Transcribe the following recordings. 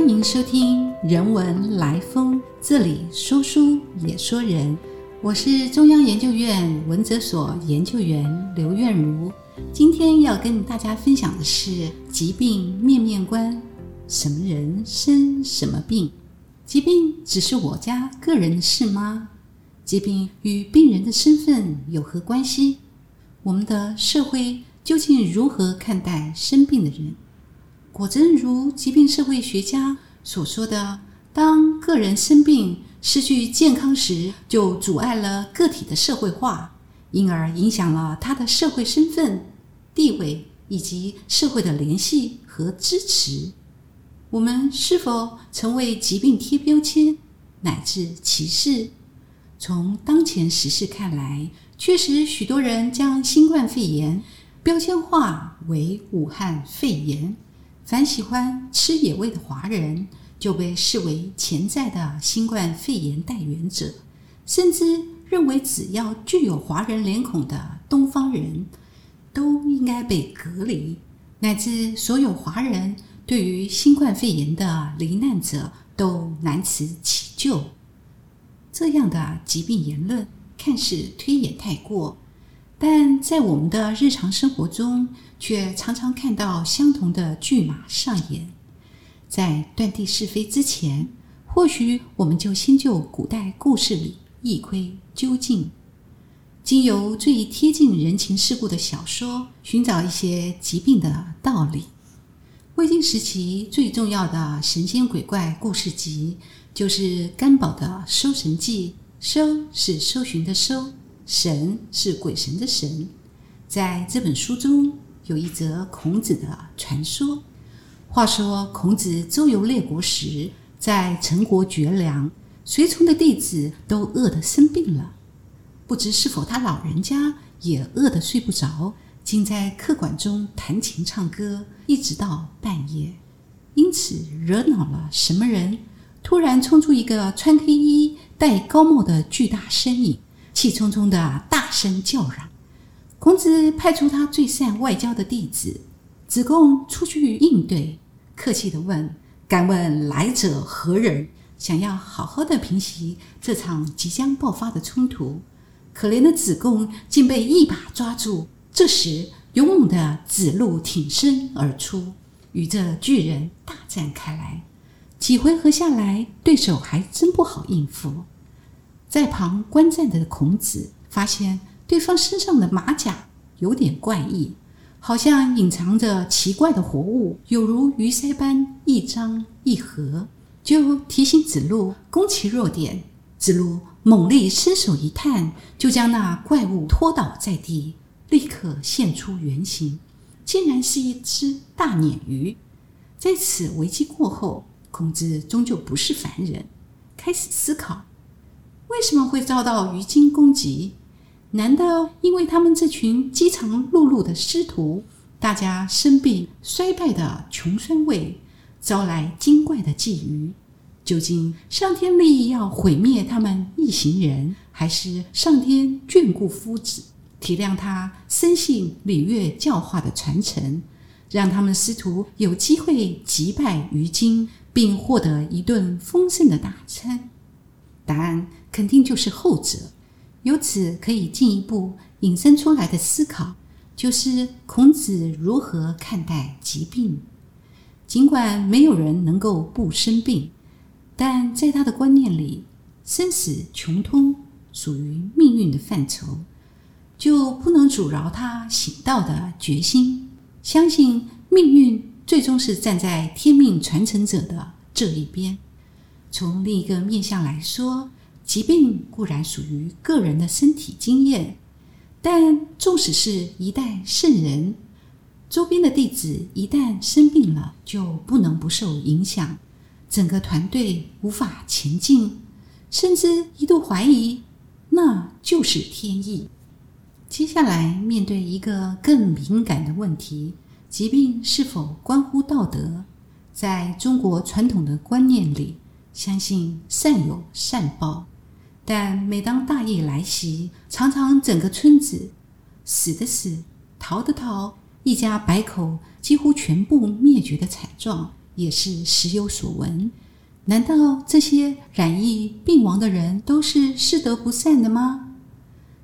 欢迎收听《人文来风》，这里说书也说人。我是中央研究院文哲所研究员刘苑如。今天要跟大家分享的是疾病面面观：什么人生什么病？疾病只是我家个人的事吗？疾病与病人的身份有何关系？我们的社会究竟如何看待生病的人？果真如疾病社会学家所说的，当个人生病、失去健康时，就阻碍了个体的社会化，因而影响了他的社会身份、地位以及社会的联系和支持。我们是否曾为疾病贴标签，乃至歧视？从当前时事看来，确实许多人将新冠肺炎标签化为武汉肺炎。凡喜欢吃野味的华人，就被视为潜在的新冠肺炎带源者，甚至认为只要具有华人脸孔的东方人，都应该被隔离，乃至所有华人对于新冠肺炎的罹难者都难辞其咎。这样的疾病言论看似推演太过。但在我们的日常生活中，却常常看到相同的剧码上演。在断定是非之前，或许我们就先就古代故事里一窥究竟，经由最贴近人情世故的小说，寻找一些疾病的道理。魏晋时期最重要的神仙鬼怪故事集，就是甘宝的《搜神记》。搜是搜寻的搜。神是鬼神的神，在这本书中有一则孔子的传说。话说孔子周游列国时，在陈国绝粮，随从的弟子都饿得生病了。不知是否他老人家也饿得睡不着，竟在客馆中弹琴唱歌，一直到半夜。因此惹恼了什么人？突然冲出一个穿黑衣、戴高帽的巨大身影。气冲冲的大声叫嚷，孔子派出他最善外交的弟子子贡出去应对，客气的问：“敢问来者何人？”想要好好的平息这场即将爆发的冲突。可怜的子贡竟被一把抓住。这时，勇猛的子路挺身而出，与这巨人大战开来。几回合下来，对手还真不好应付。在旁观战的孔子发现对方身上的马甲有点怪异，好像隐藏着奇怪的活物，有如鱼鳃般一张一合，就提醒子路攻其弱点。子路猛力伸手一探，就将那怪物拖倒在地，立刻现出原形，竟然是一只大鲶鱼。在此危机过后，孔子终究不是凡人，开始思考。为什么会遭到鱼精攻击？难道因为他们这群饥肠辘辘的师徒，大家生病衰败的穷酸味，招来精怪的觊觎？究竟上天立意要毁灭他们一行人，还是上天眷顾夫子，体谅他生性礼乐教化的传承，让他们师徒有机会击败鱼精，并获得一顿丰盛的大餐？答案。肯定就是后者。由此可以进一步引申出来的思考，就是孔子如何看待疾病。尽管没有人能够不生病，但在他的观念里，生死穷通属于命运的范畴，就不能阻挠他行道的决心。相信命运最终是站在天命传承者的这一边。从另一个面向来说，疾病固然属于个人的身体经验，但纵使是一代圣人，周边的弟子一旦生病了，就不能不受影响，整个团队无法前进，甚至一度怀疑那就是天意。接下来面对一个更敏感的问题：疾病是否关乎道德？在中国传统的观念里，相信善有善报。但每当大疫来袭，常常整个村子死的死，逃的逃，一家百口几乎全部灭绝的惨状也是时有所闻。难道这些染疫病亡的人都是失德不善的吗？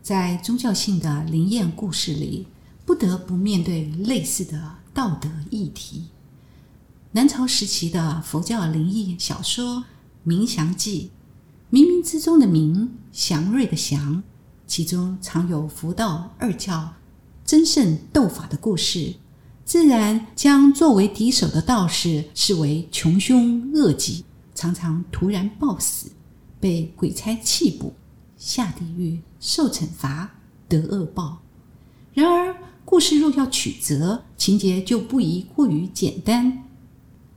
在宗教性的灵验故事里，不得不面对类似的道德议题。南朝时期的佛教灵异小说《冥祥记》，冥冥之中的冥，祥瑞的祥，其中常有佛道二教争胜斗法的故事，自然将作为敌手的道士视为穷凶恶极。常常突然暴死，被鬼差弃捕，下地狱受惩罚，得恶报。然而，故事若要曲折，情节就不宜过于简单。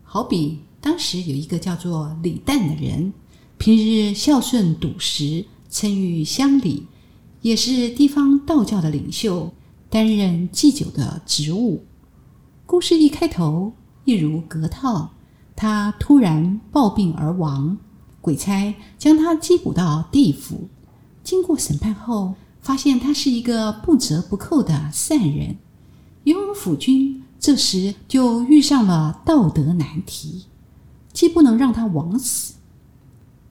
好比当时有一个叫做李旦的人，平日孝顺笃实，称誉乡里，也是地方道教的领袖，担任祭酒的职务。故事一开头，一如隔套。他突然暴病而亡，鬼差将他缉捕到地府。经过审判后，发现他是一个不折不扣的善人。雍武府君这时就遇上了道德难题：既不能让他枉死，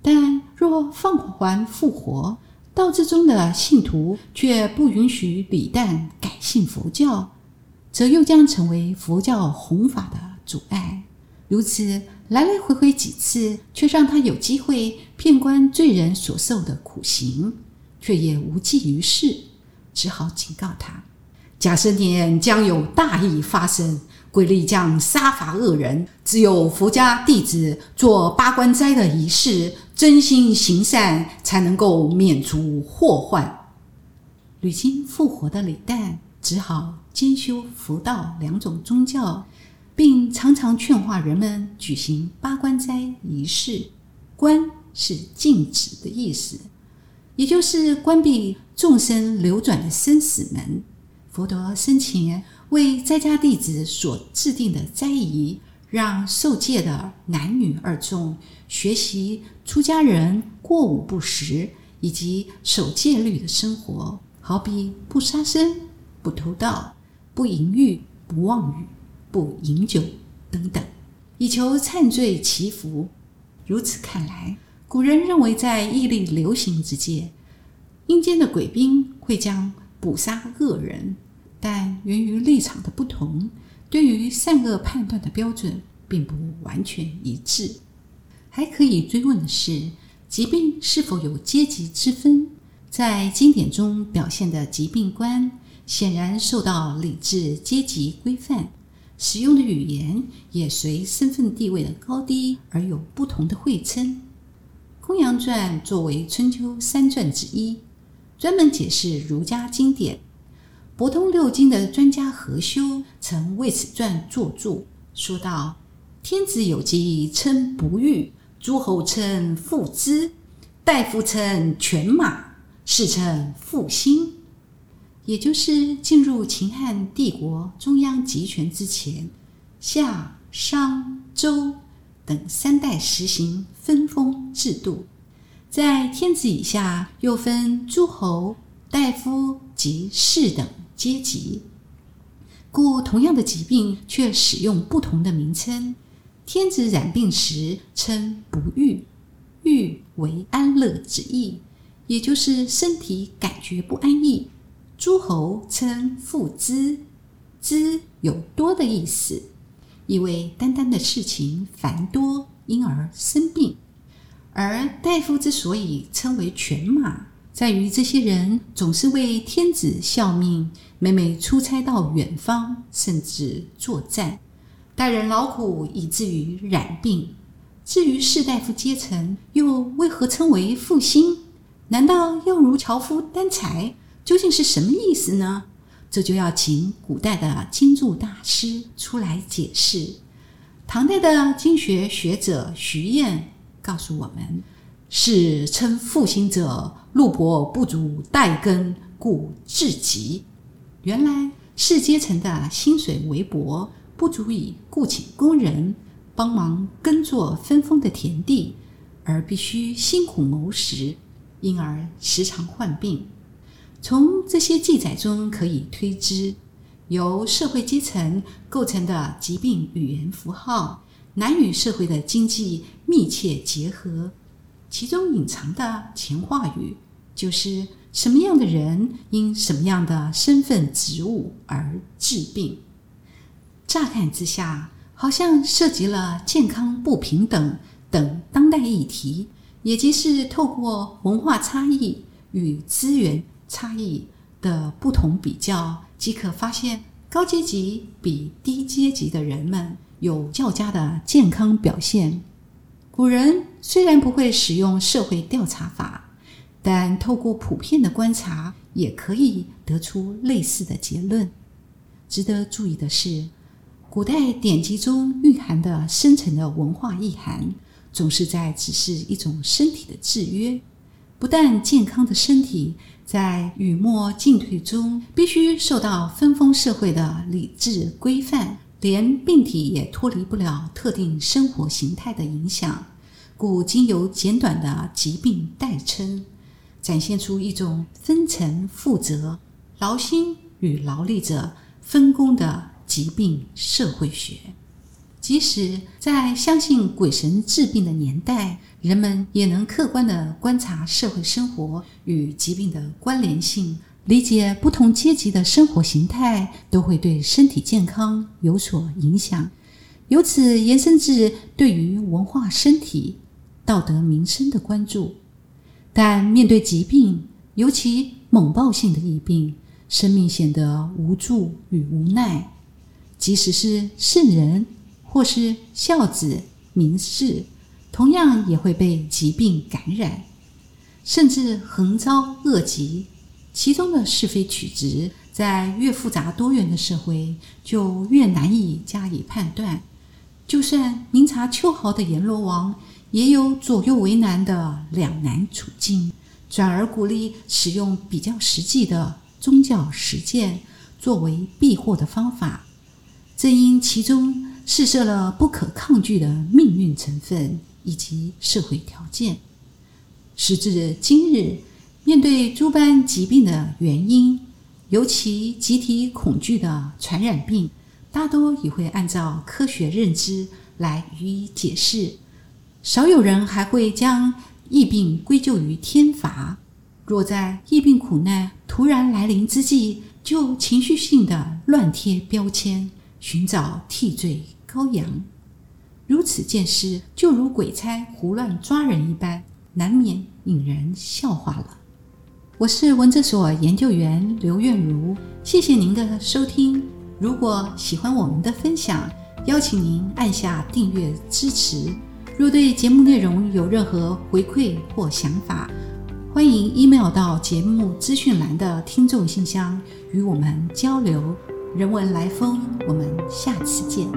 但若放还复活，道之中的信徒却不允许李旦改信佛教，则又将成为佛教弘法的阻碍。如此来来回回几次，却让他有机会骗观罪人所受的苦刑，却也无济于事，只好警告他：假设年将有大义发生，鬼力将杀伐恶人，只有佛家弟子做八关斋的仪式，真心行善，才能够免除祸患。屡经复活的李旦，只好兼修佛道两种宗教。并常常劝化人们举行八关斋仪式。关是禁止的意思，也就是关闭众生流转的生死门。佛陀生前为在家弟子所制定的斋仪，让受戒的男女二众学习出家人过午不食以及守戒律的生活，好比不杀生、不偷盗、不淫欲、不妄语。不饮酒等等，以求忏罪祈福。如此看来，古人认为在毅力流行之界，阴间的鬼兵会将捕杀恶人，但源于立场的不同，对于善恶判断的标准并不完全一致。还可以追问的是，疾病是否有阶级之分？在经典中表现的疾病观，显然受到理智阶级规范。使用的语言也随身份地位的高低而有不同的讳称。《公羊传》作为春秋三传之一，专门解释儒家经典。博通六经的专家何修曾为此传作注，说道：“天子有疾称不愈，诸侯称复之，大夫称犬马，士称复兴。”也就是进入秦汉帝国中央集权之前，夏、商、周等三代实行分封制度，在天子以下又分诸侯、大夫及士等阶级，故同样的疾病却使用不同的名称。天子染病时称不愈，愈为安乐之意，也就是身体感觉不安逸。诸侯称父之，之有多的意思，意味单单的事情繁多，因而生病。而大夫之所以称为犬马，在于这些人总是为天子效命，每每出差到远方，甚至作战，待人劳苦，以至于染病。至于士大夫阶层，又为何称为复兴？难道要如樵夫担柴？究竟是什么意思呢？这就要请古代的经注大师出来解释。唐代的经学学者徐晏告诉我们：“是称复兴者，禄帛不足待耕，故至极。”原来士阶层的薪水微薄，不足以雇请工人帮忙耕作分封的田地，而必须辛苦谋食，因而时常患病。从这些记载中可以推知，由社会阶层构成的疾病语言符号，难与社会的经济密切结合，其中隐藏的情话语就是什么样的人因什么样的身份职务而治病。乍看之下，好像涉及了健康不平等等当代议题，也即是透过文化差异与资源差异的不同比较，即可发现高阶级比低阶级的人们。有较佳的健康表现。古人虽然不会使用社会调查法，但透过普遍的观察，也可以得出类似的结论。值得注意的是，古代典籍中蕴含的深层的文化意涵，总是在指示一种身体的制约。不但健康的身体在雨墨进退中，必须受到分封社会的理智规范。连病体也脱离不了特定生活形态的影响，故经由简短的疾病代称，展现出一种分层负责、劳心与劳力者分工的疾病社会学。即使在相信鬼神治病的年代，人们也能客观地观察社会生活与疾病的关联性。理解不同阶级的生活形态都会对身体健康有所影响，由此延伸至对于文化、身体、道德、民生的关注。但面对疾病，尤其猛暴性的疫病，生命显得无助与无奈。即使是圣人或是孝子、名士，同样也会被疾病感染，甚至横遭恶疾。其中的是非曲直，在越复杂多元的社会，就越难以加以判断。就算明察秋毫的阎罗王，也有左右为难的两难处境，转而鼓励使用比较实际的宗教实践作为避祸的方法。正因其中试设了不可抗拒的命运成分以及社会条件，时至今日。面对诸般疾病的原因，尤其集体恐惧的传染病，大多也会按照科学认知来予以解释。少有人还会将疫病归咎于天罚。若在疫病苦难突然来临之际，就情绪性的乱贴标签，寻找替罪羔羊，如此见识，就如鬼差胡乱抓人一般，难免引人笑话了。我是文哲所研究员刘月如，谢谢您的收听。如果喜欢我们的分享，邀请您按下订阅支持。若对节目内容有任何回馈或想法，欢迎 email 到节目资讯栏的听众信箱与我们交流。人文来风，我们下次见。